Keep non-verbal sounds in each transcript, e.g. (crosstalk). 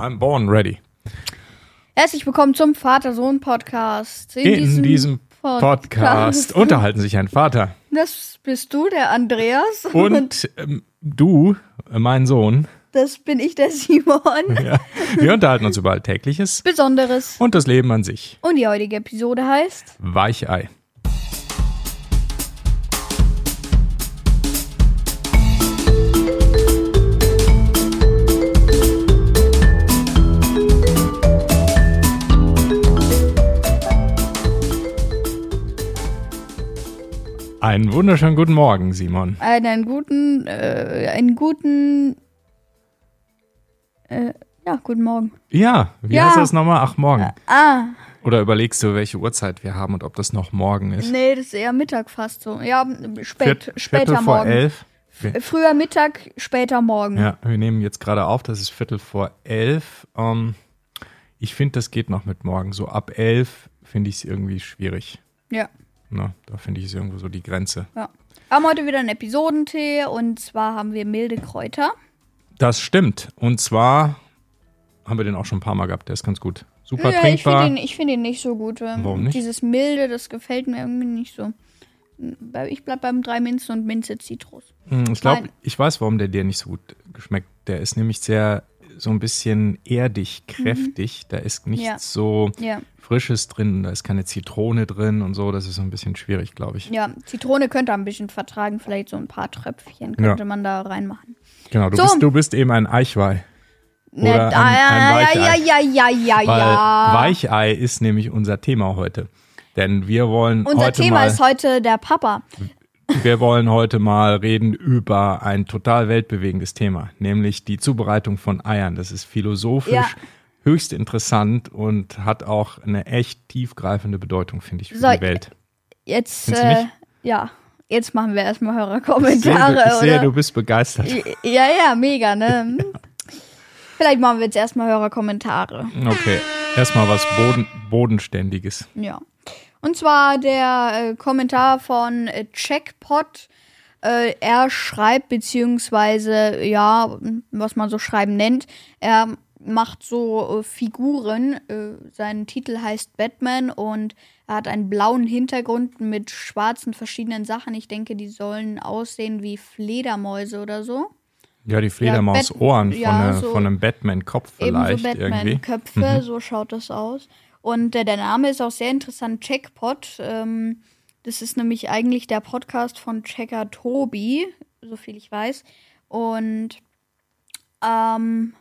I'm born ready. Herzlich willkommen zum Vater-Sohn-Podcast. In, diesem, Podcast, unterhalten sich ein Vater Das bist du, der Andreas. und ähm, du, äh, mein Sohn. das bin ich, der Simon. (laughs) Ja, wir unterhalten uns über Alltägliches Besonderes. und das Leben an sich. Und die heutige Episode heißt Weichei. Einen wunderschönen guten Morgen, Simon. einen guten, äh, einen guten, äh, ja, guten Morgen. Ja, wie Ja. heißt das nochmal? Ach, morgen. Ah, Oder überlegst du, welche Uhrzeit wir haben und ob das noch morgen ist? nee, das ist eher Mittag fast so. Ja, spät, Viert- später Viertel vor Morgen. elf. F- Früher Mittag, später Morgen. Ja, wir nehmen jetzt gerade auf, das ist Viertel vor elf. Ähm, ich finde, das geht noch mit morgen. So ab elf finde ich es irgendwie schwierig. ja. Ne? Da finde ich es irgendwo so die Grenze. Ja. Wir haben heute wieder einen Episodentee und zwar haben wir milde Kräuter. Das stimmt. Und zwar haben wir den auch schon ein paar Mal gehabt. Der ist ganz gut. Super ja, ich trinkbar. finde ihn, ich find ihn nicht so gut. Ähm, Warum nicht? Dieses milde, das gefällt mir irgendwie nicht so. Ich bleib beim drei Minzen und Minze Zitrus. Hm, ich glaube, ich weiß, warum der dir nicht so gut geschmeckt. Der ist nämlich sehr so ein bisschen erdig, kräftig. Da ist nichts Mhm. Ja. so Ja, Frisches drin. Da ist keine Zitrone drin und so. Das ist so ein bisschen schwierig, glaube ich. ja, Zitrone könnte ein bisschen vertragen, vielleicht so ein paar Tröpfchen könnte man da reinmachen. Genau, du, So. bist, du bist eben ein Eichweih. Ne, Oder ein- ein ja, ja, Weichei. ja, ja, ja, Weil ja. Weichei ist nämlich unser Thema heute. Denn wir wollen Unser Thema mal, ist heute der Papa. Wir wollen heute mal reden über ein total weltbewegendes Thema, nämlich die Zubereitung von Eiern. Das ist philosophisch Ja. höchst interessant und hat auch eine echt tiefgreifende Bedeutung, finde ich, für So, die Welt. Jetzt, äh, ja, jetzt machen wir erstmal Ich sehe, Hörerkommentare, ich sehe, oder? du bist begeistert. Ja, ja, mega, ne? (laughs) Vielleicht machen wir jetzt erstmal Hörerkommentare. Okay, erstmal was Boden, Bodenständiges. Ja. Und zwar der äh, Kommentar von äh, Checkpot. Äh, er schreibt, beziehungsweise, ja, was man so schreiben nennt, er macht so äh, Figuren. Äh, sein Titel heißt Batman und er hat einen blauen Hintergrund mit schwarzen verschiedenen Sachen. Ich denke, die sollen aussehen wie Fledermäuse oder so. Ja, die Fledermaus-Ohren von, ja, eine, so- von einem Batman-Kopf vielleicht. Mhm. Batman-Köpfe, so schaut das aus. Und äh, der Name ist auch sehr interessant, Checkpot. Ähm, das ist nämlich eigentlich der Podcast von Checker Tobi, so viel ich weiß. Und ähm,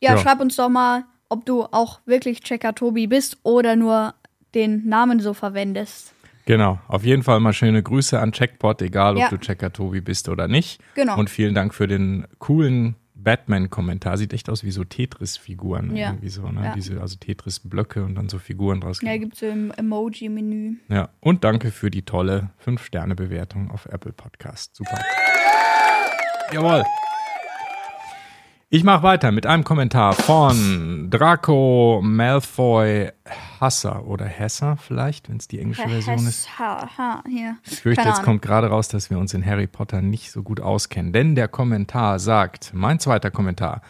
ja, Ja. schreib uns doch mal, ob du auch wirklich Checker Tobi bist oder nur den Namen so verwendest. Genau, auf jeden Fall mal schöne Grüße an Checkpot, egal ob Ja. du Checker Tobi bist oder nicht. Genau. Und vielen Dank für den coolen Batman-Kommentar. Sieht echt aus wie so Tetris-Figuren. Ja. Irgendwie so, ne? Ja. Diese, also Tetris-Blöcke und dann so Figuren draus. Ja, gibt es so im Emoji-Menü. Ja, und danke für die tolle 5-Sterne-Bewertung auf Apple Podcast. Super. Jawohl. Ich mache weiter mit einem Kommentar von Draco Malfoy Hasser oder Hesser vielleicht, wenn es die englische Version ist. Ich fürchte, jetzt kommt gerade raus, dass wir uns in Harry Potter nicht so gut auskennen. Denn der Kommentar sagt, mein zweiter Kommentar,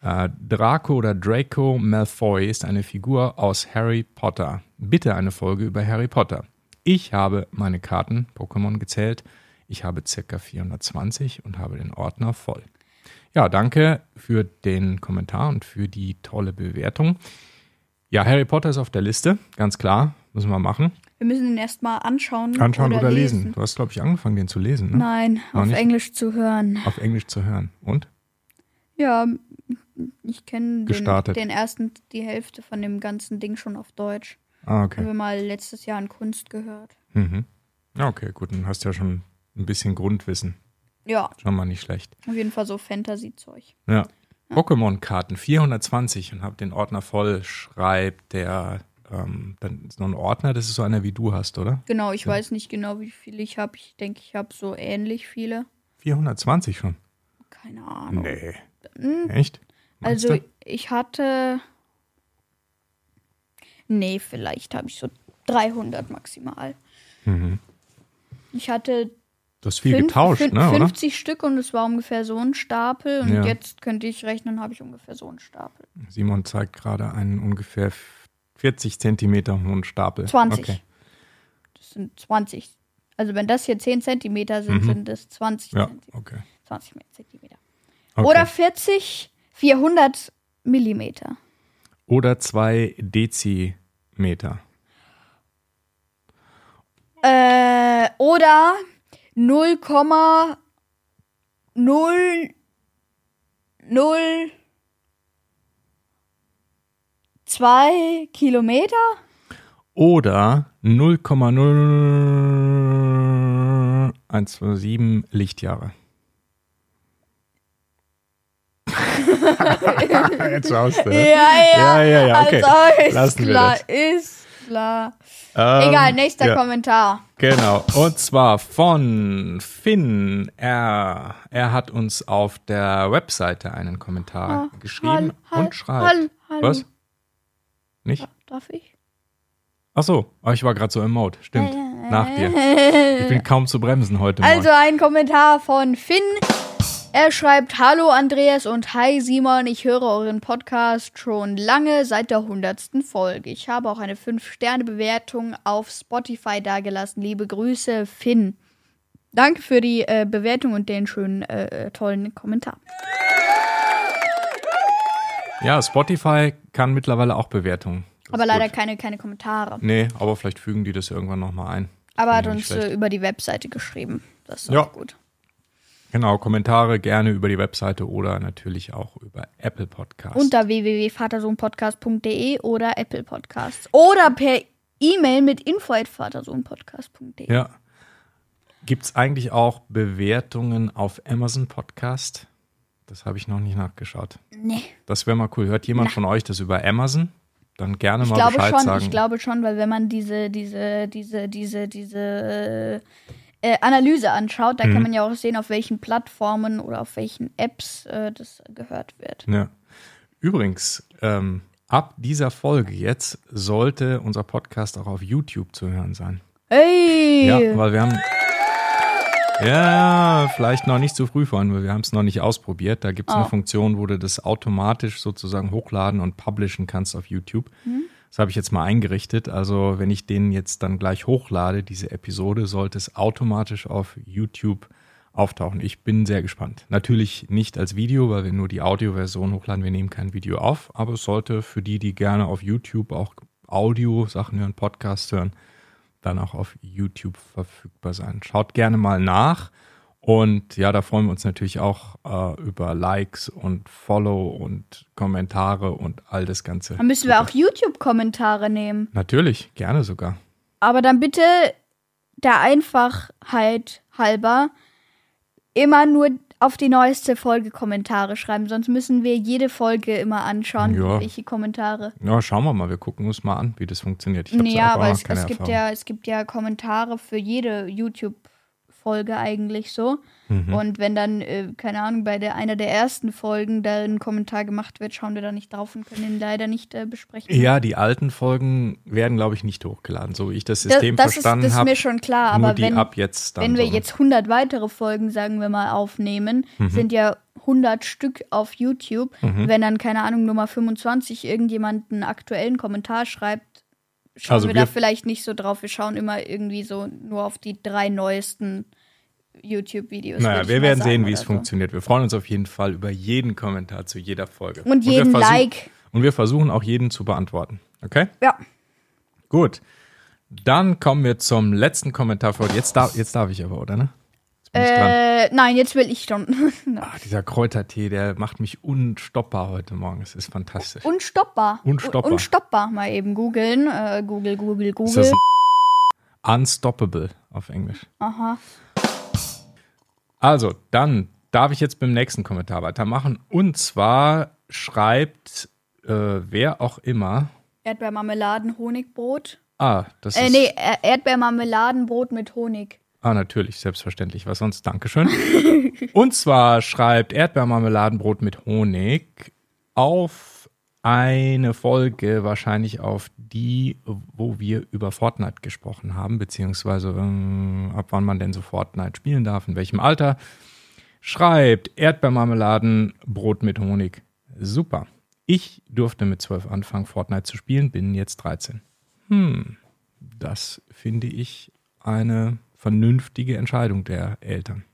äh, Draco oder Draco Malfoy ist eine Figur aus Harry Potter. Bitte eine Folge über Harry Potter. Ich habe meine Karten Pokémon gezählt. Ich habe circa 420 und habe den Ordner voll. Ja, danke für den Kommentar und für die tolle Bewertung. Ja, Harry Potter ist auf der Liste, ganz klar, müssen wir machen. Wir müssen ihn erstmal anschauen. Anschauen oder, lesen. Du hast, glaube ich, angefangen, den zu lesen, ne? Nein, Noch auf nicht? Englisch zu hören. Auf Englisch zu hören. Und? Ja, ich kenne den, Gestartet. den ersten, die Hälfte von dem ganzen Ding schon auf Deutsch. Ah, Haben okay. wir mal letztes Jahr in Kunst gehört. Mhm. Okay, gut, dann hast du ja schon ein bisschen Grundwissen. Ja, Schon mal nicht schlecht. auf jeden Fall so Fantasy-Zeug. Ja. Pokémon-Karten 420 und hab den Ordner voll, schreibt der, ähm, dann so ein Ordner, das ist so einer wie du hast, oder? Genau, ich weiß nicht genau, wie viele ich habe. Ich denke, ich habe so ähnlich viele. 420 schon? Keine Ahnung. Nee. Hm, Echt? Meinst Also, du? ich hatte. Nee, vielleicht habe ich so 300 maximal. Mhm. Ich hatte Das ist viel fünf- getauscht, fün- ne, oder? 50 Stück und es war ungefähr so ein Stapel. Und Ja. jetzt könnte ich rechnen, habe ich ungefähr so einen Stapel. Simon zeigt gerade einen ungefähr 40 Zentimeter hohen Stapel. 20. Okay. Das sind 20. Also wenn das hier 10 Zentimeter sind, Mhm. sind es 20 Ja, Zentimeter. okay. 20 Zentimeter. okay. Oder 40, 400 Millimeter. Oder zwei Dezimeter. Äh, oder 0,0 0 2 Kilometer? Oder 0,0127 Lichtjahre. Jetzt du. ne? Ja, Ja, ja, ja, okay. Also ist Lassen wir das. ist klar. Ähm, Egal, nächster ja. Kommentar. Genau, und zwar von Finn. Er, er hat uns auf der Webseite einen Kommentar Ah, geschrieben hall- hall- und schreibt. hall- hallo. Was? Nicht? Darf ich? Ach so, aber ich war gerade so im Mode. Stimmt. Nach dir. Ich bin kaum zu bremsen heute Also Morgen. ein Kommentar von Finn. Er schreibt, Hallo Andreas und Hi Simon, ich höre euren Podcast schon lange seit der hundertsten Folge. Ich habe auch eine 5-Sterne-Bewertung auf Spotify dagelassen. Liebe Grüße, Finn. Danke für die äh, Bewertung und den schönen, äh, äh, tollen Kommentar. Ja, Spotify kann mittlerweile auch Bewertungen. Das Aber leider gut. keine, keine Kommentare. Nee, aber vielleicht fügen die das irgendwann nochmal ein. Aber hat uns nicht schlecht. äh, über die Webseite geschrieben. Das ist Ja. auch gut. Genau, Kommentare gerne über die Webseite oder natürlich auch über Apple Podcasts. Unter www.vatersohnpodcast.de oder Apple Podcasts. Oder per E-Mail mit info.vatersohnpodcast.de. Ja. Gibt es eigentlich auch Bewertungen auf Amazon Podcast? Das habe ich noch nicht nachgeschaut. Nee. Das wäre mal cool. Hört jemand von euch das über Amazon? Dann gerne Ich mal glaube Bescheid schon, sagen. ich glaube schon, weil wenn man diese, diese, diese, diese, diese äh, Analyse anschaut, da Mhm. kann man ja auch sehen, auf welchen Plattformen oder auf welchen Apps äh, das gehört wird. ja. Übrigens, ähm, ab dieser Folge jetzt sollte unser Podcast auch auf YouTube zu hören sein. Hey! Ja, weil wir haben. Ja, vielleicht noch nicht zu früh vorhin, weil wir haben es noch nicht ausprobiert. Da gibt es Oh. eine Funktion, wo du das automatisch sozusagen hochladen und publishen kannst auf YouTube. Hm? Das habe ich jetzt mal eingerichtet. Also, wenn ich den jetzt dann gleich hochlade, diese Episode, sollte es automatisch auf YouTube auftauchen. Ich bin sehr gespannt. Natürlich nicht als Video, weil wir nur die Audioversion hochladen. Wir nehmen kein Video auf, aber es sollte für die, die gerne auf YouTube auch Audio-Sachen hören, Podcasts hören, dann auch auf YouTube verfügbar sein. Schaut gerne mal nach. Und ja, da freuen wir uns natürlich auch äh, über Likes und Follow und Kommentare und all das Ganze. Dann müssen wir auch YouTube-Kommentare nehmen. Natürlich, gerne sogar. Aber dann bitte der Einfachheit halber immer nur auf die neueste Folge Kommentare schreiben. Sonst müssen wir jede Folge immer anschauen, Ja. welche Kommentare. Ja, schauen wir mal. Wir gucken uns mal an, wie das funktioniert. Ich Ja, aber es, es, gibt ja, es gibt ja Kommentare für jede YouTube-Folge eigentlich so. Mhm. Und wenn dann, äh, keine Ahnung, bei der einer der ersten Folgen da ein Kommentar gemacht wird, schauen wir da nicht drauf und können ihn leider nicht äh, besprechen. Ja, die alten Folgen werden, glaube ich, nicht hochgeladen, so wie ich das das, System das, ist, verstanden das ist habe. mir schon klar, Nur aber die wenn, ab jetzt dann. wenn wir so. jetzt 100 weitere Folgen, sagen wir mal, aufnehmen, Mhm. sind ja 100 Stück auf YouTube. Wenn dann, keine Ahnung, Nummer 25 irgendjemand einen aktuellen Kommentar schreibt, schauen Also wir, wir- da vielleicht nicht so drauf. Wir schauen immer irgendwie so nur auf die drei neuesten YouTube-Videos. Naja, wir werden sehen, wie es so. funktioniert. Wir freuen uns auf jeden Fall über jeden Kommentar zu jeder Folge. Und jeden versuch- Like. Und wir versuchen auch jeden zu beantworten. Okay? Ja. Gut. Dann kommen wir zum letzten Kommentar für heute. Jetzt darf, jetzt darf ich aber, oder? Ne? Äh, nein, jetzt will ich schon. (laughs) Ah, dieser Kräutertee, der macht mich unstoppbar heute Morgen. Es ist fantastisch. Unstoppbar. Unstoppbar. Un- Unstoppbar. Mal eben googeln. Äh, Google, Google, Ist Google. das ein Unstoppable auf Englisch? Aha. Also, dann darf ich jetzt beim nächsten Kommentar weitermachen. Und zwar schreibt äh, wer auch immer. Erdbeermarmeladen, Honigbrot. Ah, das Äh, ist. nee, Er- Erdbeermarmeladenbrot mit Honig. Ah, natürlich, selbstverständlich. Was sonst? Dankeschön. (laughs) Und zwar schreibt Erdbeermarmeladenbrot mit Honig auf eine Folge wahrscheinlich auf die, wo wir über Fortnite gesprochen haben, beziehungsweise äh, ab wann man denn so Fortnite spielen darf, in welchem Alter. Schreibt Erdbeermarmeladen, Brot mit Honig. Super. Ich durfte mit 12 anfangen, Fortnite zu spielen, bin jetzt 13. Hm, das finde ich eine vernünftige Entscheidung der Eltern.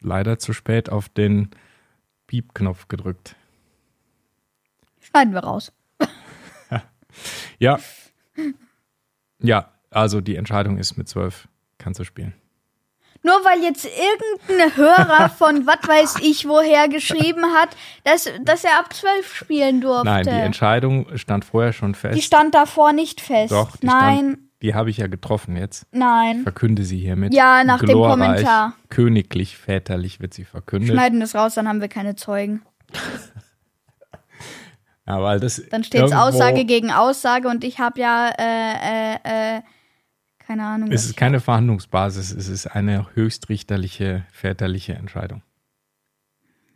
Leider zu spät auf den Piep-Knopf gedrückt. Schneiden wir raus. (laughs) Ja. Ja, also die Entscheidung ist mit 12 kannst du spielen. Nur weil jetzt irgendein Hörer (laughs) von was weiß ich woher geschrieben hat, dass, dass er ab 12 spielen durfte. Nein, die Entscheidung stand vorher schon fest. Die stand davor nicht fest. Doch, die Nein, stand, die habe ich ja getroffen jetzt. nein. Verkünde sie hiermit. Ja, nach dem Glorreich, Kommentar. Königlich, väterlich wird sie verkündet. Schneiden das raus, dann haben wir keine Zeugen. (laughs) Ja, weil das Dann steht irgendwo- Aussage gegen Aussage und ich habe ja, äh, äh, äh, keine Ahnung. Es ist keine Verhandlungsbasis, es ist eine höchstrichterliche, väterliche Entscheidung.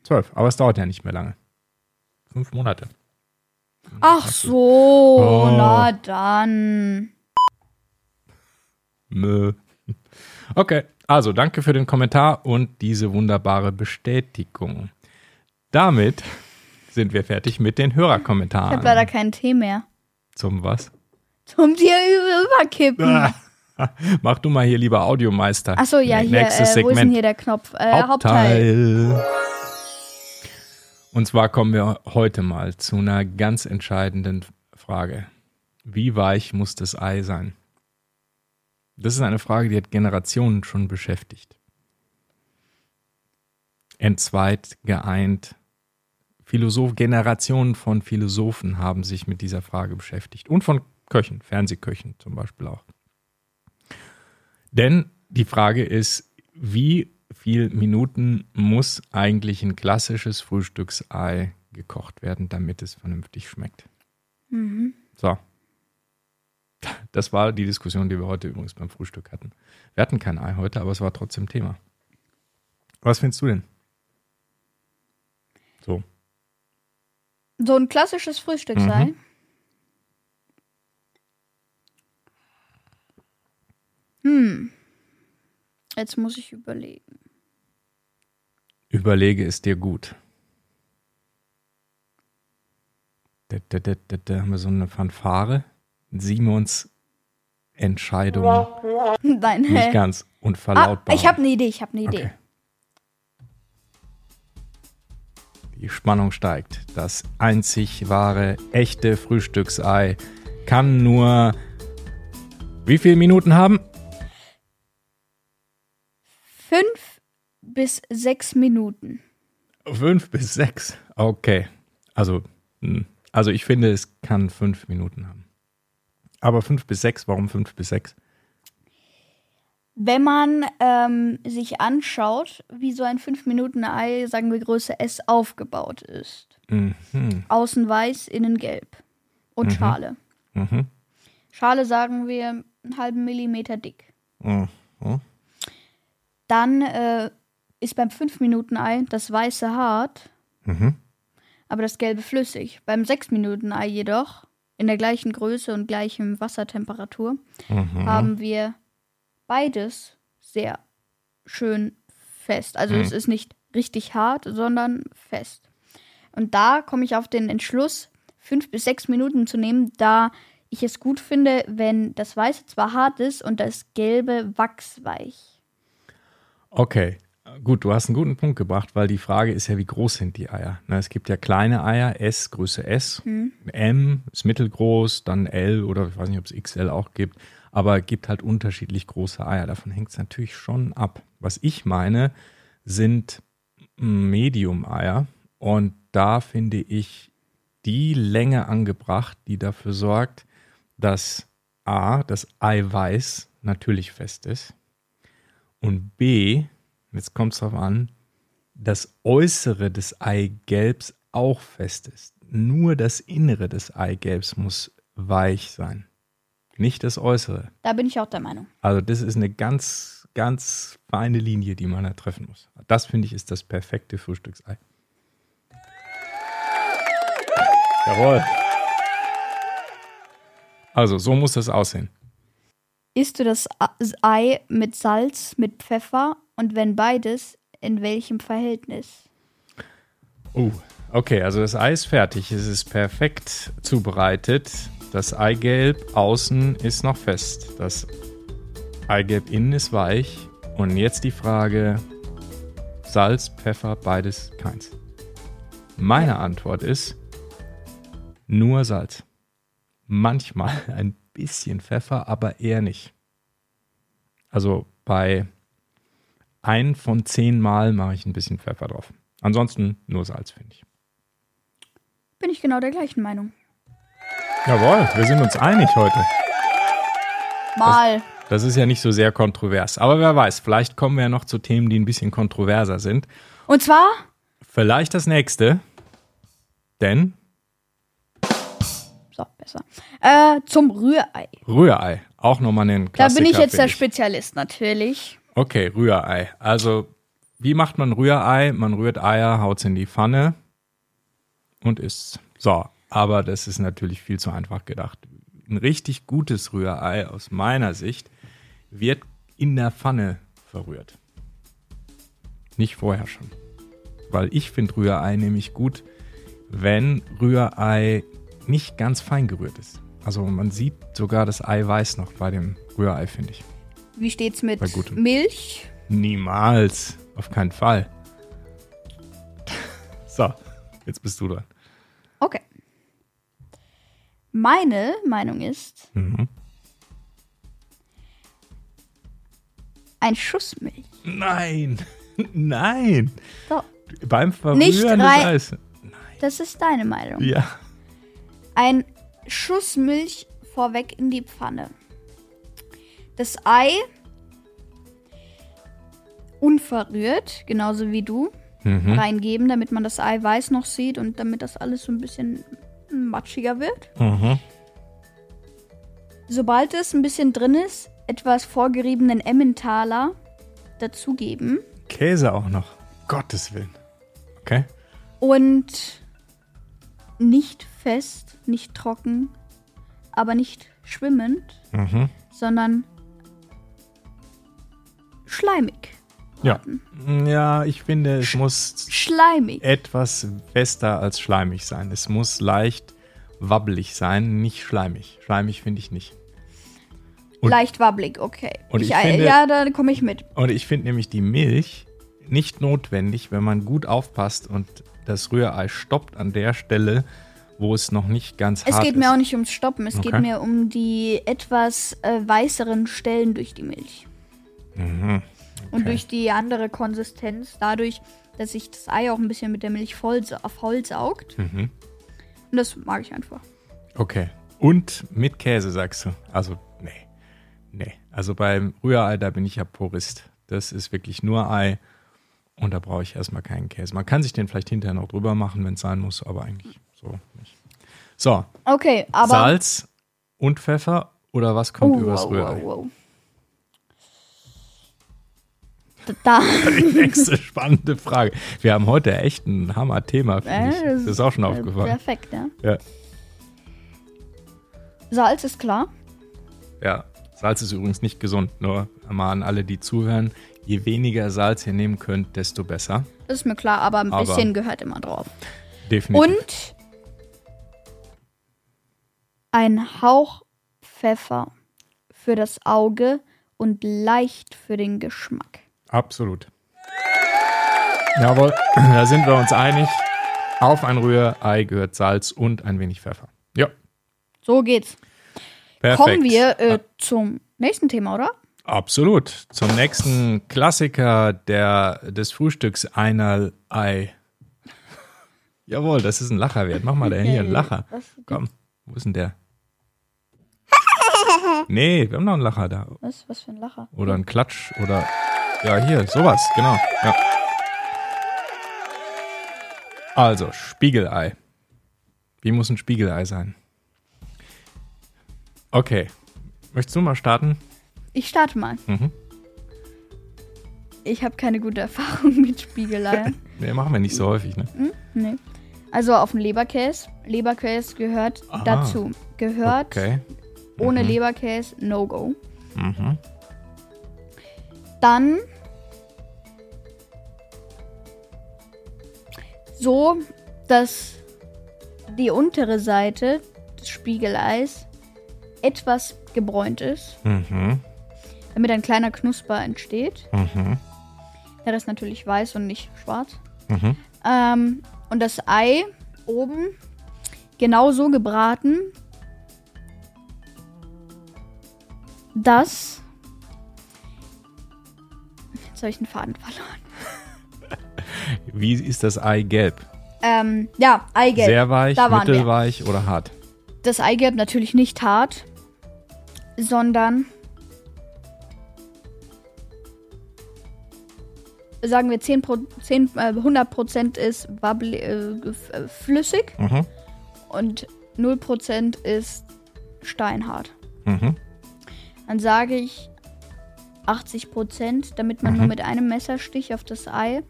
Zwölf, aber es dauert ja nicht mehr lange. Fünf Monate. Ach so, Oh. na dann. Mö. Okay, also danke für den Kommentar und diese wunderbare Bestätigung. Damit sind wir fertig mit den Ich habe Hörerkommentaren. leider keinen Tee mehr. Zum was? Zum dir überkippen. (laughs) Mach du mal hier lieber Audiomeister. Achso, ja, hier, Nächstes äh, wo ist denn hier der Knopf? Äh, Hauptteil. Hauptteil. Und zwar kommen wir heute mal zu einer ganz entscheidenden Frage. Wie weich muss das Ei sein? Das ist eine Frage, die hat Generationen schon beschäftigt. Entzweit, geeint. Philosoph Generationen von Philosophen haben sich mit dieser Frage beschäftigt. Und von Köchen, Fernsehköchen zum Beispiel auch. Denn die Frage ist, wie viel Minuten muss eigentlich ein klassisches Frühstücksei gekocht werden, damit es vernünftig schmeckt? Mhm. So. Das war die Diskussion, die wir heute übrigens beim Frühstück hatten. Wir hatten kein Ei heute, aber es war trotzdem Thema. Was findest du denn? So. So ein klassisches Frühstücksei. Mhm. Hm. Jetzt muss ich überlegen. Überlege es dir gut. Da, da, da, da, da haben wir so eine Fanfare. Simons Entscheidung. (laughs) Nein, Nicht ganz. Und Ah, verlautbar. ich habe eine Idee, ich habe eine Idee. Okay. Die Spannung steigt. Das einzig wahre, echte Frühstücksei kann nur wie viele Minuten haben? Fünf bis sechs Minuten. Fünf bis sechs. Okay. Also, hm. also ich finde, es kann fünf Minuten haben. Aber fünf bis sechs, warum fünf bis sechs? Wenn man ähm, sich anschaut, wie so ein 5-Minuten-Ei, sagen wir Größe S, aufgebaut ist. Mhm. Außen weiß, innen gelb. Und Schale. Mhm. Schale sagen wir einen halben Millimeter dick. Mhm. Mhm. Dann äh, ist beim 5-Minuten-Ei das weiße hart, Mhm. aber das gelbe flüssig. Beim 6-Minuten-Ei jedoch, in der gleichen Größe und gleichem Wassertemperatur, Mhm. haben wir beides sehr schön fest. Also Mhm. es ist nicht richtig hart, sondern fest. Und da komme ich auf den Entschluss, fünf bis sechs Minuten zu nehmen, da ich es gut finde, wenn das Weiße zwar hart ist und das Gelbe wachsweich. Okay, gut, du hast einen guten Punkt gebracht, weil die Frage ist ja, wie groß sind die Eier? Na, es gibt ja kleine Eier, S, Größe S, M ist mittelgroß, dann L oder ich weiß nicht, ob es XL auch gibt, aber gibt halt unterschiedlich große Eier. Davon hängt es natürlich schon ab. Was ich meine, sind Medium-Eier und da finde ich die Länge angebracht, die dafür sorgt, dass A, das Eiweiß natürlich fest ist und B, jetzt kommt es darauf an, das Äußere des Eigelbs auch fest ist. Nur das Innere des Eigelbs muss weich sein, nicht das Äußere. Da bin ich auch der Meinung. Also das ist eine ganz, ganz feine Linie, die man da treffen muss. Das finde ich ist das perfekte Frühstücksei. Jawohl. Also, so muss das aussehen. Isst du das Ei mit Salz, mit Pfeffer und wenn beides, in welchem Verhältnis? Uh, okay, also das Ei ist fertig. Es ist perfekt zubereitet. Das Eigelb außen ist noch fest. Das Eigelb innen ist weich. Und jetzt die Frage: Salz, Pfeffer, beides keins. Meine Antwort ist nur Salz. Manchmal (laughs) ein bisschen Pfeffer, aber eher nicht. Also bei ein von zehn Mal mache ich ein bisschen Pfeffer drauf. Ansonsten nur Salz, finde ich. Bin ich genau der gleichen Meinung. Jawohl, wir sind uns einig heute. Mal. Das, das ist ja nicht so sehr kontrovers. Aber wer weiß, vielleicht kommen wir ja noch zu Themen, die ein bisschen kontroverser sind. Und zwar? Vielleicht das nächste. Denn so, besser. Äh, zum Rührei. Rührei, auch nochmal ein Klassiker. Da bin ich jetzt der ich. Spezialist natürlich. Okay, Rührei. Also, wie macht man Rührei? Man rührt Eier, haut in die Pfanne und isst. So, aber das ist natürlich viel zu einfach gedacht. Ein richtig gutes Rührei aus meiner Sicht wird in der Pfanne verrührt. Nicht vorher schon. Weil ich finde Rührei nämlich gut, wenn Rührei nicht ganz fein gerührt ist. Also man sieht sogar das Eiweiß noch bei dem Rührei, finde ich. Wie steht's mit Milch? Niemals. Auf keinen Fall. (laughs) so, jetzt bist du dran. Okay. Meine Meinung ist, mhm. ein Schuss Milch. Nein, (laughs) nein. So. Beim Verrühren Nicht des Eis. Nein. Das ist deine Meinung. Ja. Ein Schuss Milch vorweg in die Pfanne. Das Ei unverrührt, genauso wie du, mhm. reingeben, damit man das Eiweiß noch sieht und damit das alles so ein bisschen matschiger wird. Mhm. Sobald es ein bisschen drin ist, etwas vorgeriebenen Emmentaler dazugeben. Käse auch noch. Gottes Willen. Okay. Und nicht fest, nicht trocken, aber nicht schwimmend, mhm. sondern schleimig. Ja. ja, ich finde, es Sch muss schleimig. etwas fester als schleimig sein. Es muss leicht wabbelig sein, nicht schleimig. Schleimig finde ich nicht. Und Leicht wabbelig, okay. Und ich, ich finde, ja, da komme ich mit. Und ich finde nämlich die Milch nicht notwendig, wenn man gut aufpasst und das Rührei stoppt an der Stelle, wo es noch nicht ganz hart ist. Es geht mir auch nicht ums Stoppen, es okay. geht mir um die etwas äh, weißeren Stellen durch die Milch. Mhm. Okay. Und durch die andere Konsistenz, dadurch, dass sich das Ei auch ein bisschen mit der Milch voll, vollsaugt. Mhm. Und das mag ich einfach. Okay. Und mit Käse, sagst du? Also, nee. Nee. Also beim Rührei, da bin ich ja Purist. Das ist wirklich nur Ei. Und da brauche ich erstmal keinen Käse. Man kann sich den vielleicht hinterher noch drüber machen, wenn es sein muss, aber eigentlich so nicht. So. Okay, aber. Salz und Pfeffer oder was kommt oh, übers wow, Rührei? Wow, wow. Da. (laughs) Die nächste spannende Frage. Wir haben heute echt ein Hammer-Thema, finde ich. Das ist auch schon aufgefallen. Perfekt, ja. ja. Salz ist klar. Ja, Salz ist übrigens nicht gesund. Nur mal an alle, die zuhören. Je weniger Salz ihr nehmen könnt, desto besser. Das ist mir klar, aber ein aber bisschen gehört immer drauf. Definitiv. Und ein Hauch Pfeffer für das Auge und leicht für den Geschmack. Absolut. Jawohl, (clears throat) da sind wir uns einig. Auf ein Rührei gehört Salz und ein wenig Pfeffer. Ja. So geht's. Perfekt. Kommen wir äh, zum nächsten Thema, oder? Absolut. Zum nächsten Klassiker der, des Frühstücks einer Ei. (laughs) Jawohl, das ist ein Lacher wert. Mach mal da hier einen Lacher. Komm, wo ist denn der? (laughs) Nee, wir haben noch einen Lacher da. Was, was für ein Lacher? Oder ein Klatsch oder. Ja, hier, sowas, genau. Ja. Also, Spiegelei. Wie muss ein Spiegelei sein? Okay. Möchtest du mal starten? Ich starte mal. Mhm. Ich habe keine gute Erfahrung (laughs) mit Spiegeleiern. (laughs) nee, machen wir nicht so häufig, ne? Hm? Nee. Also auf den Leberkäse. Leberkäse gehört Aha. dazu. Gehört Okay. ohne Leberkäse, no go. Mhm. Dann so, dass die untere Seite des Spiegeleis etwas gebräunt ist, Mhm. damit ein kleiner Knusper entsteht. Mhm. Der Rest natürlich weiß und nicht schwarz. Mhm. Ähm, und das Ei oben genau so gebraten, dass. Jetzt habe ich den Faden verloren. Wie ist das Eigelb? Ähm, ja, Eigelb. Sehr weich, wir. mittelweich oder hart? Das Eigelb natürlich nicht hart, sondern sagen wir 10, Pro, 10 äh, 100% ist bubbly, äh, äh, flüssig Mhm. und 0% ist steinhart. Mhm. Dann sage ich 80%, damit man Mhm. nur mit einem Messerstich auf das Ei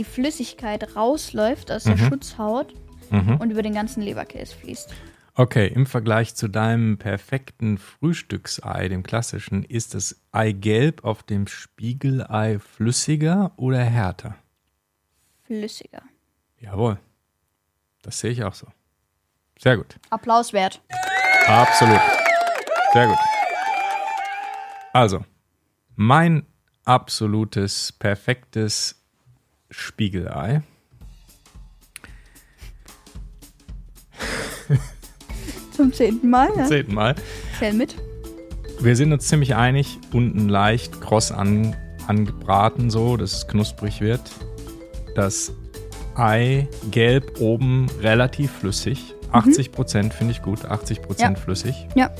die Flüssigkeit rausläuft aus der Mhm. Schutzhaut Mhm. und über den ganzen Leberkäse fließt. Okay, im Vergleich zu deinem perfekten Frühstücksei, dem klassischen, ist das Eigelb auf dem Spiegelei flüssiger oder härter? Flüssiger. Jawohl. Das sehe ich auch so. Sehr gut. Applaus wert. Absolut. Sehr gut. Also, mein absolutes, perfektes Spiegelei. Zum zehnten Mal. Ja. Seht mal. Zähl mit. Wir sind uns ziemlich einig, unten leicht kross an, angebraten, so, dass es knusprig wird. Das Ei gelb oben relativ flüssig. 80% finde ich gut, 80% Ja. flüssig. Ja.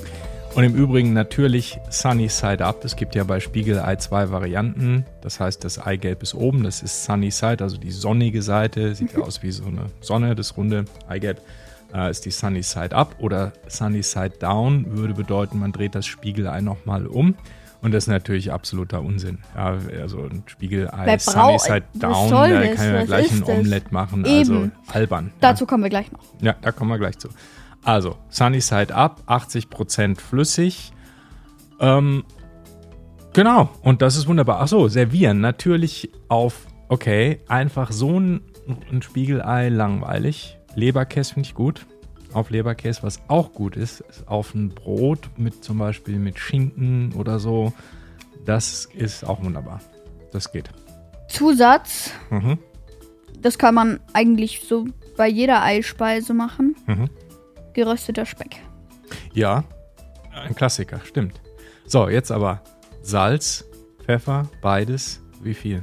Und im Übrigen natürlich Sunny Side Up. Es gibt ja bei Spiegelei zwei Varianten. Das heißt, das Eigelb ist oben, das ist Sunny Side, also die sonnige Seite. Sieht ja (laughs) aus wie so eine Sonne, das runde Eigelb äh, ist die Sunny Side Up. Oder Sunny Side Down würde bedeuten, man dreht das Spiegelei nochmal um. Und das ist natürlich absoluter Unsinn. Ja, also ein Spiegelei Sunny Side Down, da kann man Was gleich ein ist das? Omelett machen. Also Eben. albern. ja. Dazu kommen wir gleich noch. Ja, da kommen wir gleich zu. Also, Sunny Side Up, 80% flüssig. Ähm, genau, und das ist wunderbar. Achso, servieren. Natürlich auf, okay, einfach so ein, ein Spiegelei langweilig. Leberkäse finde ich gut. Auf Leberkäse, was auch gut ist, ist auf ein Brot mit zum Beispiel mit Schinken oder so. Das ist auch wunderbar. Das geht. Zusatz, Mhm. das kann man eigentlich so bei jeder Eispeise machen. Mhm. Gerösteter Speck. Ja, ein Klassiker, stimmt. So, jetzt aber Salz, Pfeffer, beides. Wie viel?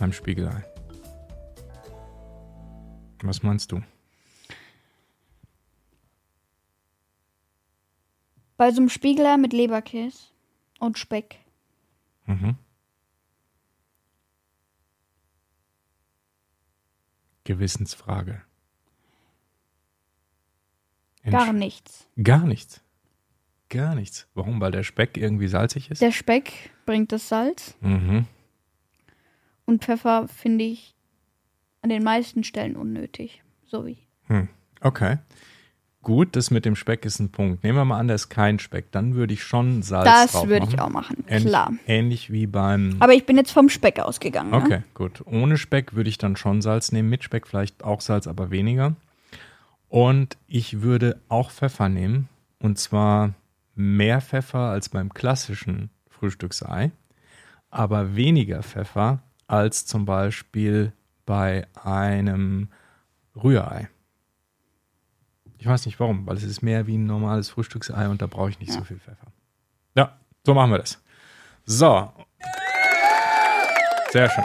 Beim Spiegelei. Was meinst du? Bei so einem Spiegeler mit Leberkäse und Speck. Mhm. Gewissensfrage. Gar nichts. Gar nichts. Gar nichts. Warum? Weil der Speck irgendwie salzig ist? Der Speck bringt das Salz mhm. und Pfeffer finde ich an den meisten Stellen unnötig. So wie. Hm. Okay. Gut, das mit dem Speck ist ein Punkt. Nehmen wir mal an, da ist kein Speck. Dann würde ich schon Salz Das drauf würde machen. ich auch machen, Ähnlich, klar. ähnlich wie beim. Aber ich bin jetzt vom Speck ausgegangen. Ne? Okay, gut. Ohne Speck würde ich dann schon Salz nehmen. Mit Speck vielleicht auch Salz, aber weniger. Und ich würde auch Pfeffer nehmen. Und zwar mehr Pfeffer als beim klassischen Frühstücksei, aber weniger Pfeffer als zum Beispiel bei einem Rührei. Ich weiß nicht warum, weil es ist mehr wie ein normales Frühstücksei und da brauche ich nicht so viel Pfeffer. Ja, so machen wir das. So. Sehr schön.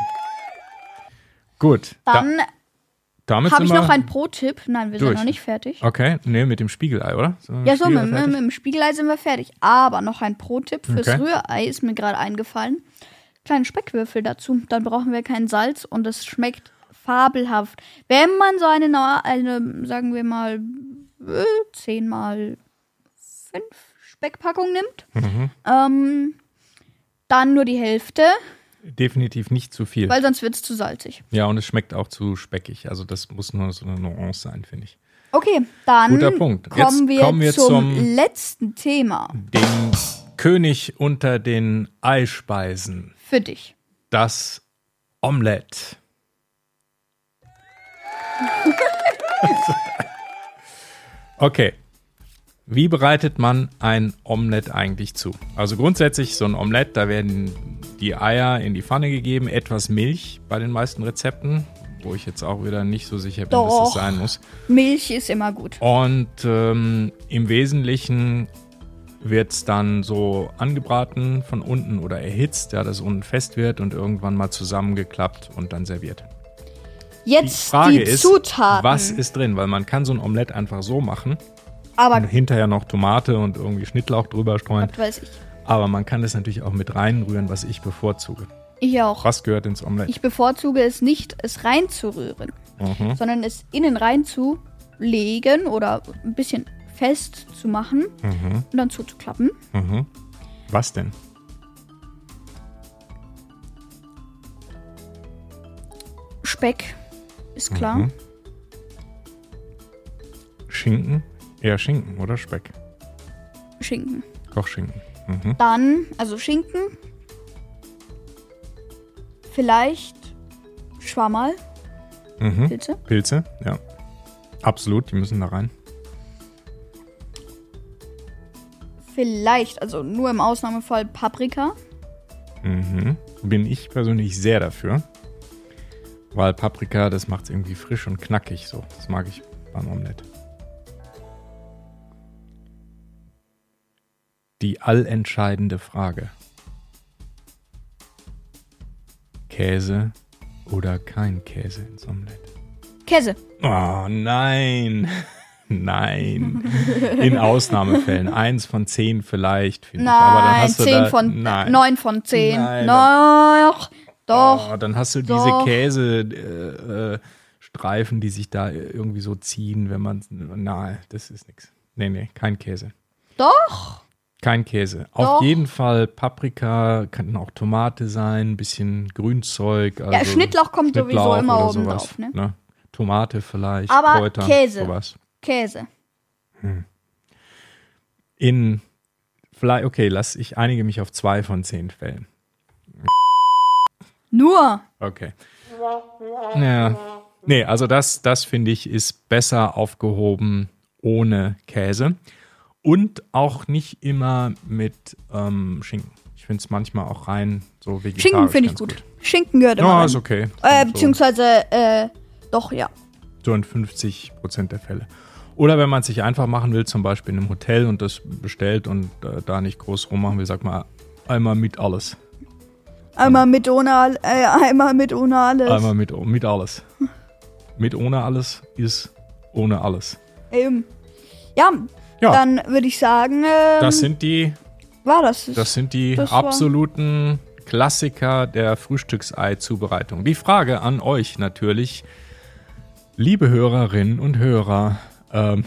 Gut. Dann da, damit habe ich noch einen Pro-Tipp. Nein, wir durch. sind noch nicht fertig. Okay, nee, mit dem Spiegelei, oder? Ja, so, mit, Spiegelei mit, mit dem Spiegelei sind wir fertig. Aber noch ein Pro-Tipp fürs Okay. Rührei ist mir gerade eingefallen. Kleine Speckwürfel dazu. Dann brauchen wir kein Salz und es schmeckt fabelhaft. Wenn man so eine, eine sagen wir mal, äh, 10 mal 5 Speckpackung nimmt, Mhm. ähm, dann nur die Hälfte definitiv nicht zu viel. weil sonst wird es zu salzig. Ja, und es schmeckt auch zu speckig. Also das muss nur so eine Nuance sein, finde ich. Okay, dann Guter Punkt. Kommen wir, kommen wir zum, zum- letzten Thema Den König unter den Eispeisen. für dich. Das Omelett. (laughs) okay. Wie bereitet man ein Omelett eigentlich zu? Also grundsätzlich so ein Omelett, da werden die Eier in die Pfanne gegeben, etwas Milch bei den meisten Rezepten, wo ich jetzt auch wieder nicht so sicher bin, dass Doch. das sein muss. Milch ist immer gut. Und ähm, im Wesentlichen wird es dann so angebraten von unten oder erhitzt, ja, dass es unten fest wird und irgendwann mal zusammengeklappt und dann serviert. Die Jetzt Frage die ist, Zutaten. was ist drin? Weil man kann so ein Omelett einfach so machen Aber und hinterher noch Tomate und irgendwie Schnittlauch drüber streuen. was weiß ich. Aber man kann das natürlich auch mit reinrühren, was ich bevorzuge. Ich auch. Was gehört ins Omelett? Ich bevorzuge es nicht, es reinzurühren, Mhm. sondern es innen reinzulegen oder ein bisschen fest zu machen Mhm. und dann zuzuklappen. Mhm. Was denn? Speck, ist klar. Mhm. Schinken? Eher Schinken oder Speck? Schinken. Kochschinken. Mhm. Dann, also Schinken. Vielleicht Schwammerl, Mhm. Pilze. Pilze, ja. Absolut, die müssen da rein. Vielleicht, also nur im Ausnahmefall Paprika. Mhm. Bin ich persönlich sehr dafür. Weil Paprika, das macht es irgendwie frisch und knackig so. Das mag ich beim Omelett. Die allentscheidende Frage. Käse oder kein Käse ins Omelett? Käse. Oh nein. (laughs) Nein. In Ausnahmefällen. Eins von zehn vielleicht, finde ich. Aber dann Nein, hast du 10 da, von, nein. 9 von 10. Nein, Doch, doch. Oh, dann hast du diese Doch. Käsestreifen, äh, äh, die sich da irgendwie so ziehen, wenn man. Nein, das ist nichts. Nee, nee, kein Käse. Doch. Kein Käse. Doch. Auf jeden Fall Paprika, kann auch Tomate sein, ein bisschen Grünzeug. Also Ja, Schnittlauch kommt sowieso Schnittlauch immer oder oben sowas, drauf, ne? Tomate vielleicht, Aber Kräuter, Käse. sowas. Käse. In, vielleicht, okay, lass ich einige mich auf zwei von zehn Fällen. Nur. Okay. Ja. Nee, also das, das finde ich ist besser aufgehoben ohne Käse. Und auch nicht immer mit ähm, Schinken. Ich finde es manchmal auch rein so vegetarisch. Schinken finde ich ganz gut. Schinken gehört immer Ja, rein. ist okay. Äh, beziehungsweise, äh, doch, ja. so in 50 Prozent der Fälle. Oder wenn man es sich einfach machen will, zum Beispiel in einem Hotel und das bestellt und äh, da nicht groß rummachen will, sag mal einmal mit alles. Einmal mit ohne, äh, einmal mit ohne alles. Einmal mit, mit alles. mit ohne alles ist ohne alles. Ähm, ja, Ja. dann würde ich sagen, ähm, Das sind die war das. Das sind die Das absoluten Klassiker der Frühstücksei-Zubereitung. Die Frage an euch natürlich, liebe Hörerinnen und Hörer, ähm,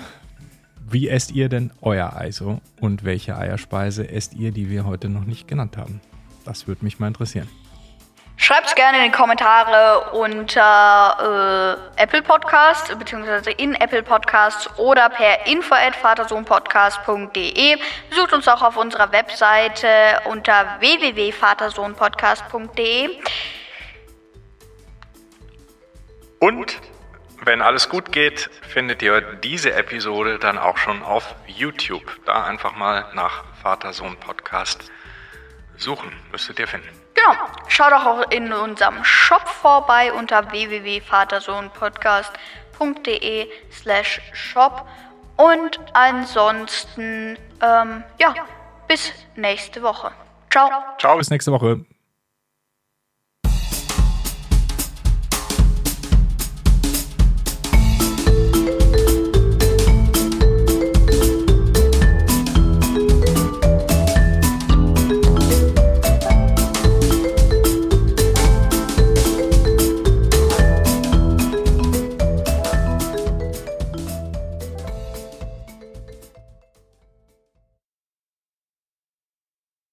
wie esst ihr denn euer Ei so und welche Eierspeise esst ihr, die wir heute noch nicht genannt haben? Das würde mich mal interessieren. Schreibt's gerne in die Kommentare unter äh, Apple Podcast, beziehungsweise in Apple Podcasts oder per info at vatersohnpodcast.de. Besucht uns auch auf unserer Webseite unter www.vatersohnpodcast.de. Und wenn alles gut geht, findet ihr diese Episode dann auch schon auf YouTube. Da einfach mal nach Vater-Sohn-Podcast suchen, müsstet ihr finden. Genau. Schaut auch auch in unserem Shop vorbei unter www.vatersohnpodcast.de slash shop. Und ansonsten, ähm, ja, bis nächste Woche. Ciao. Ciao, bis nächste Woche.